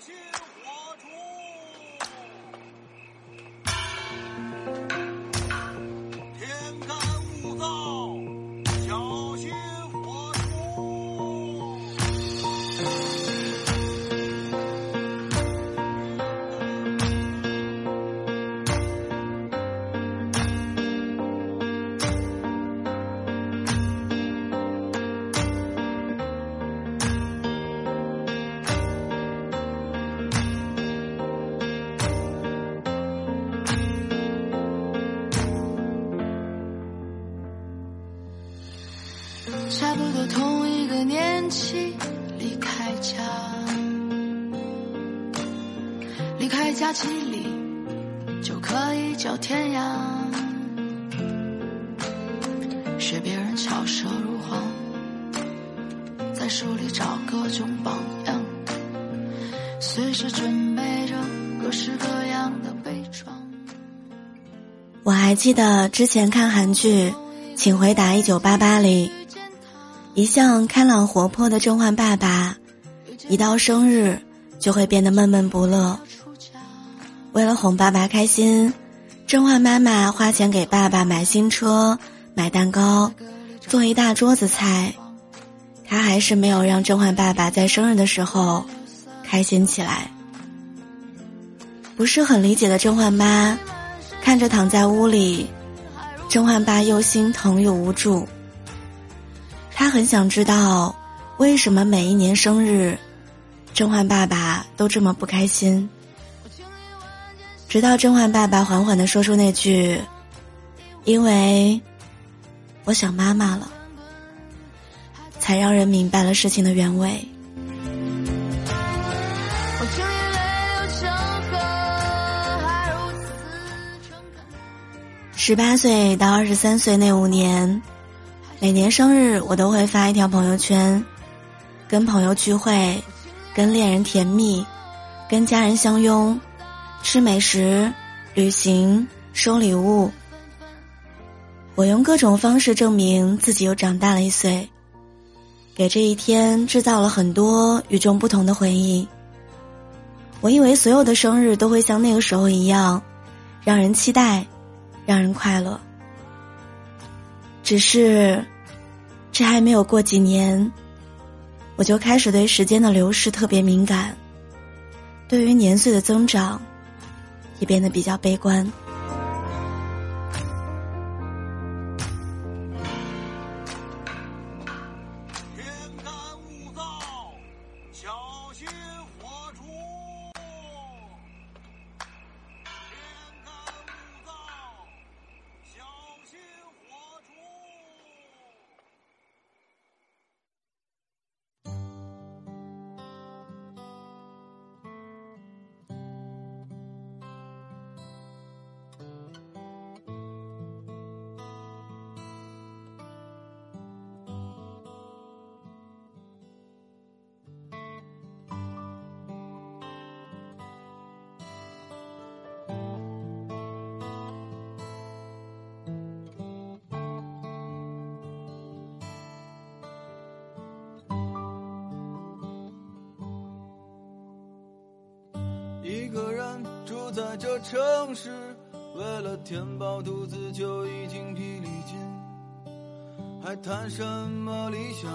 差离开家几里就可以叫天涯。学别人巧舌如簧，在书里找各种榜样，随时准备着各式各样的伪装。我还记得之前看韩剧《请回答一九八八》里。一向开朗活泼的甄嬛爸爸，一到生日就会变得闷闷不乐。为了哄爸爸开心，甄嬛妈妈花钱给爸爸买新车、买蛋糕、做一大桌子菜，他还是没有让甄嬛爸爸在生日的时候开心起来。不是很理解的甄嬛妈，看着躺在屋里，甄嬛爸又心疼又无助。他很想知道，为什么每一年生日，甄嬛爸爸都这么不开心。直到甄嬛爸爸缓缓的说出那句：“因为我想妈妈了”，才让人明白了事情的原委。十八岁到二十三岁那五年。每年生日，我都会发一条朋友圈，跟朋友聚会，跟恋人甜蜜，跟家人相拥，吃美食，旅行，收礼物。我用各种方式证明自己又长大了一岁，给这一天制造了很多与众不同的回忆。我以为所有的生日都会像那个时候一样，让人期待，让人快乐。只是，这还没有过几年，我就开始对时间的流逝特别敏感，对于年岁的增长，也变得比较悲观。天干物燥小心火烛。个人住在这城市，为了填饱肚子就已经疲力尽，还谈什么理想？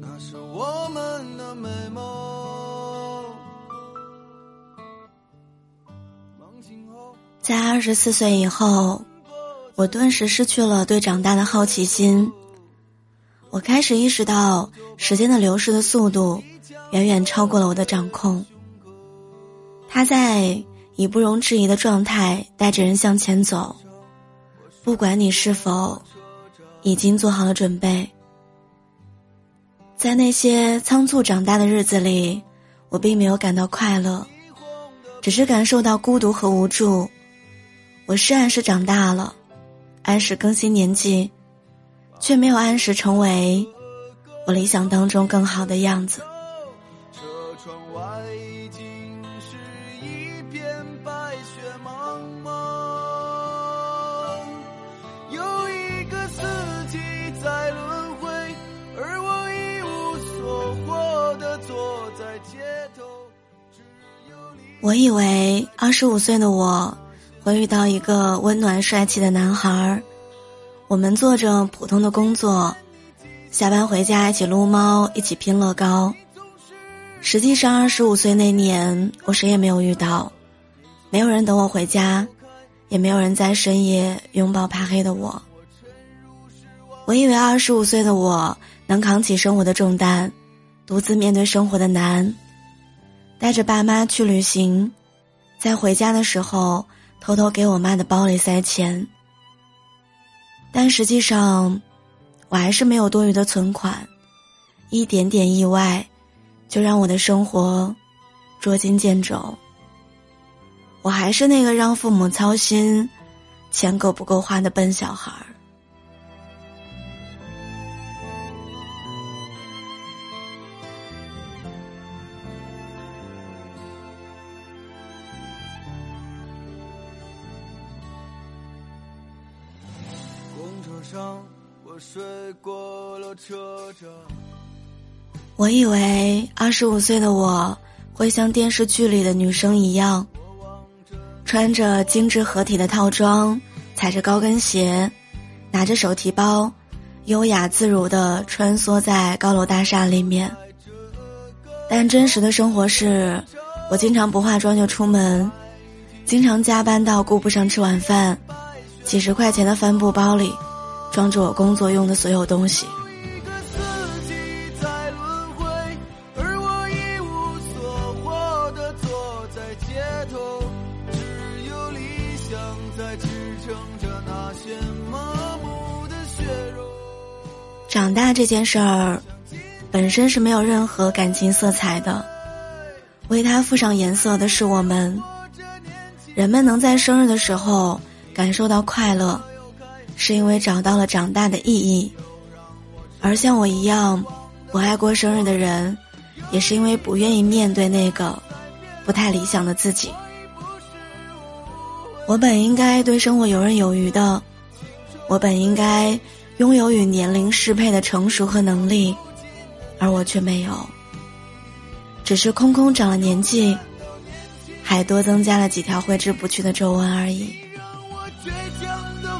那是我们的美梦。在二十四岁以后，我顿时失去了对长大的好奇心。我开始意识到，时间的流逝的速度远远超过了我的掌控。他在以不容置疑的状态带着人向前走，不管你是否已经做好了准备。在那些仓促长大的日子里，我并没有感到快乐，只是感受到孤独和无助。我是按时长大了，按时更新年纪，却没有按时成为我理想当中更好的样子。我以为二十五岁的我会遇到一个温暖帅气的男孩儿，我们做着普通的工作，下班回家一起撸猫，一起拼乐高。实际上，二十五岁那年，我谁也没有遇到，没有人等我回家，也没有人在深夜拥抱怕黑的我。我以为二十五岁的我能扛起生活的重担，独自面对生活的难。带着爸妈去旅行，在回家的时候偷偷给我妈的包里塞钱。但实际上，我还是没有多余的存款，一点点意外，就让我的生活捉襟见肘。我还是那个让父母操心、钱够不够花的笨小孩儿。上，我睡过了车站。我以为二十五岁的我会像电视剧里的女生一样，穿着精致合体的套装，踩着高跟鞋，拿着手提包，优雅自如地穿梭在高楼大厦里面。但真实的生活是，我经常不化妆就出门，经常加班到顾不上吃晚饭，几十块钱的帆布包里。装着我工作用的所有东西。长大这件事儿，本身是没有任何感情色彩的，为它附上颜色的是我们。人们能在生日的时候感受到快乐。是因为找到了长大的意义，而像我一样不爱过生日的人，也是因为不愿意面对那个不太理想的自己。我本应该对生活游刃有余的，我本应该拥有与年龄适配的成熟和能力，而我却没有，只是空空长了年纪，还多增加了几条挥之不去的皱纹而已。让我倔强的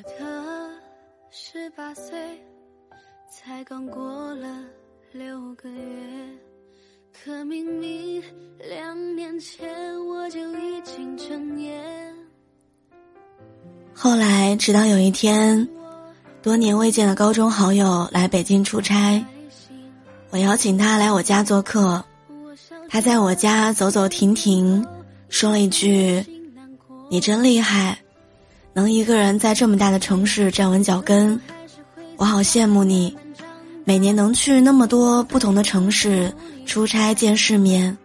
我的十八岁，才刚过了六个月，可明明两年前我就已经成年。后来，直到有一天，多年未见的高中好友来北京出差，我邀请他来我家做客。他在我家走走停停，说了一句：“你真厉害，能一个人在这么大的城市站稳脚跟。”我好羡慕你，每年能去那么多不同的城市出差见世面。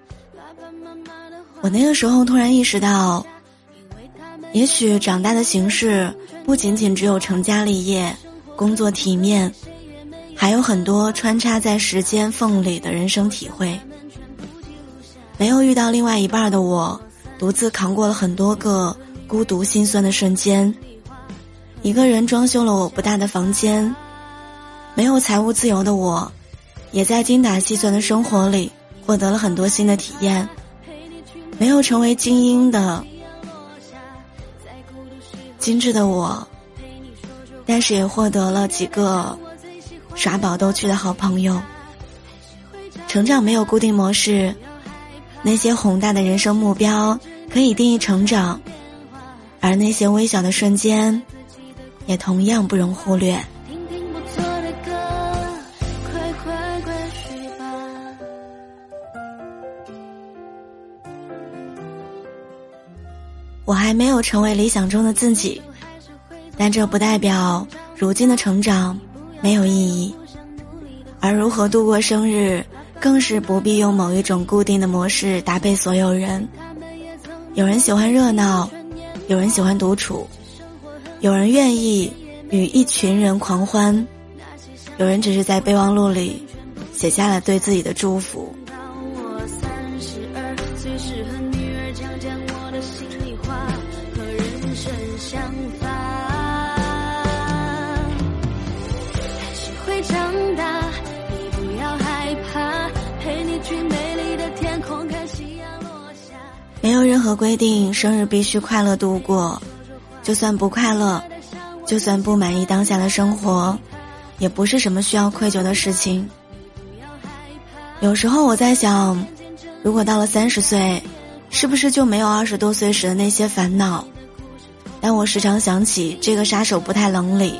我那个时候突然意识到，也许长大的形式不仅仅只有成家立业、工作体面，还有很多穿插在时间缝里的人生体会。没有遇到另外一半的我，独自扛过了很多个孤独心酸的瞬间，一个人装修了我不大的房间。没有财务自由的我，也在精打细算的生活里获得了很多新的体验。没有成为精英的精致的我，但是也获得了几个耍宝逗趣的好朋友。成长没有固定模式，那些宏大的人生目标可以定义成长，而那些微小的瞬间，也同样不容忽略。我还没有成为理想中的自己，但这不代表如今的成长没有意义。而如何度过生日，更是不必用某一种固定的模式搭配所有人。有人喜欢热闹，有人喜欢独处，有人愿意与一群人狂欢，有人只是在备忘录里写下了对自己的祝福。何规定，生日必须快乐度过。就算不快乐，就算不满意当下的生活，也不是什么需要愧疚的事情。有时候我在想，如果到了三十岁，是不是就没有二十多岁时的那些烦恼？但我时常想起这个杀手不太冷里，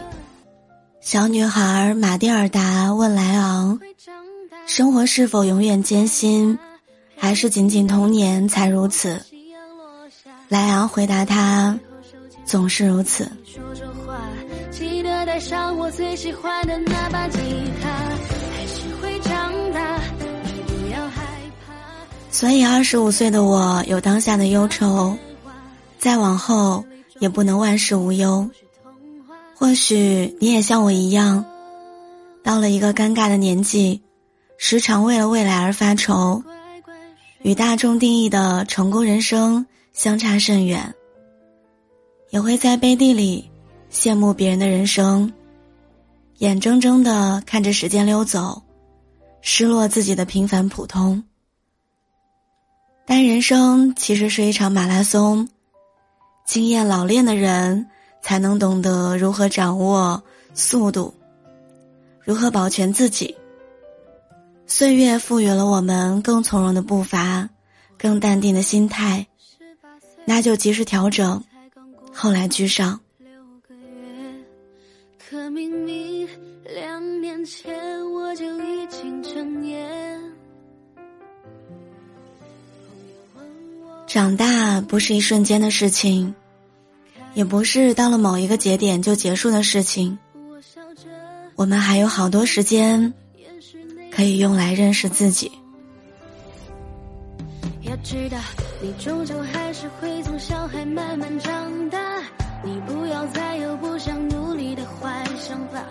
小女孩马蒂尔达问莱昂：“生活是否永远艰辛？”还是仅仅童年才如此。莱昂回答他：“总是如此。”所以，二十五岁的我有当下的忧愁，再往后也不能万事无忧。或许你也像我一样，到了一个尴尬的年纪，时常为了未来而发愁。与大众定义的成功人生相差甚远，也会在背地里羡慕别人的人生，眼睁睁的看着时间溜走，失落自己的平凡普通。但人生其实是一场马拉松，经验老练的人才能懂得如何掌握速度，如何保全自己。岁月赋予了我们更从容的步伐，更淡定的心态，那就及时调整，后来居上。可明明两年前我就已经成年。长大不是一瞬间的事情，也不是到了某一个节点就结束的事情。我们还有好多时间。可以用来认识自己。要知道，你终究还是会从小孩慢慢长大。你不要再有不想努力的坏想法。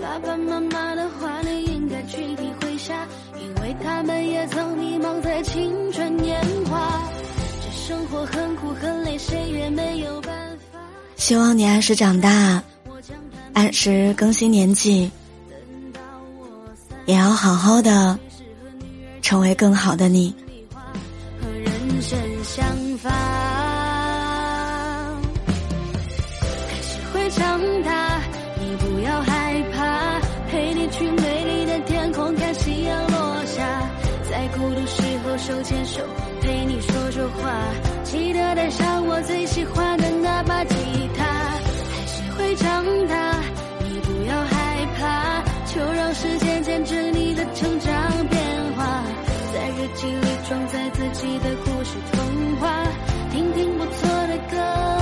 爸爸妈妈的话，你应该去体会下，因为他们也曾迷茫在青春年华。这生活很苦很累，谁也没有办法。希望你按时长大，按时更新年纪。也要好好的成为更好的你。去美丽的天空看夕阳落下，在孤独时候手牵手陪你说说话。记得带上我最喜欢的那把吉他，还是会长大。你不要害怕。就让时间见证你的成长变化，在日记里装载自己的故事童话，听听不错的歌，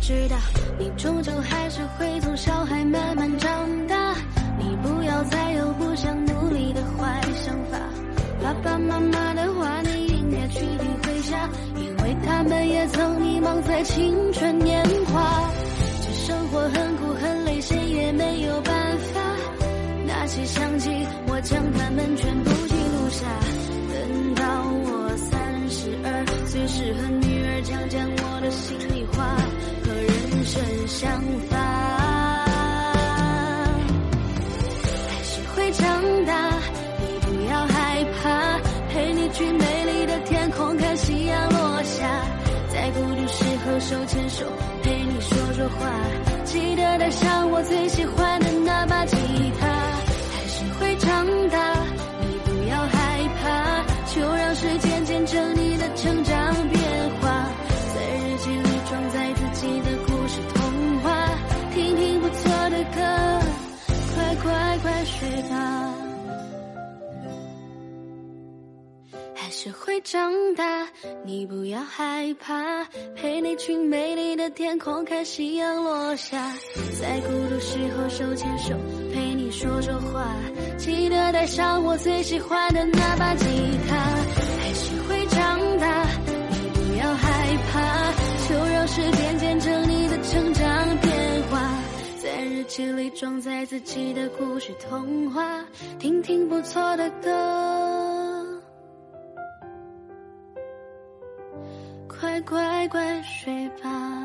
知道，你终究还是会从小孩慢慢长大，你不要再有不想努力的坏想法，爸爸妈妈的话你应该去听。因为他们也曾迷茫在青春年华，这生活很苦很累，谁也没有办法。拿起相机，我将它们全部记录下。等到我三十二岁，时，和女儿讲讲我的心里，想法，还是会长大。你不要害怕，陪你去美丽的天空看夕阳落下，在孤独时候。手牵手，陪你说说话。记得带上我最喜欢的那把吉他，会长大，你不要害怕，陪你去美丽的天空看夕阳落下，在孤独时候手牵手陪你说说话，记得带上我最喜欢的那把吉他。还是会长大，你不要害怕，就让时间见证你的成长变化，在日记里装载自己的故事童话，听听不错的歌。乖乖睡吧。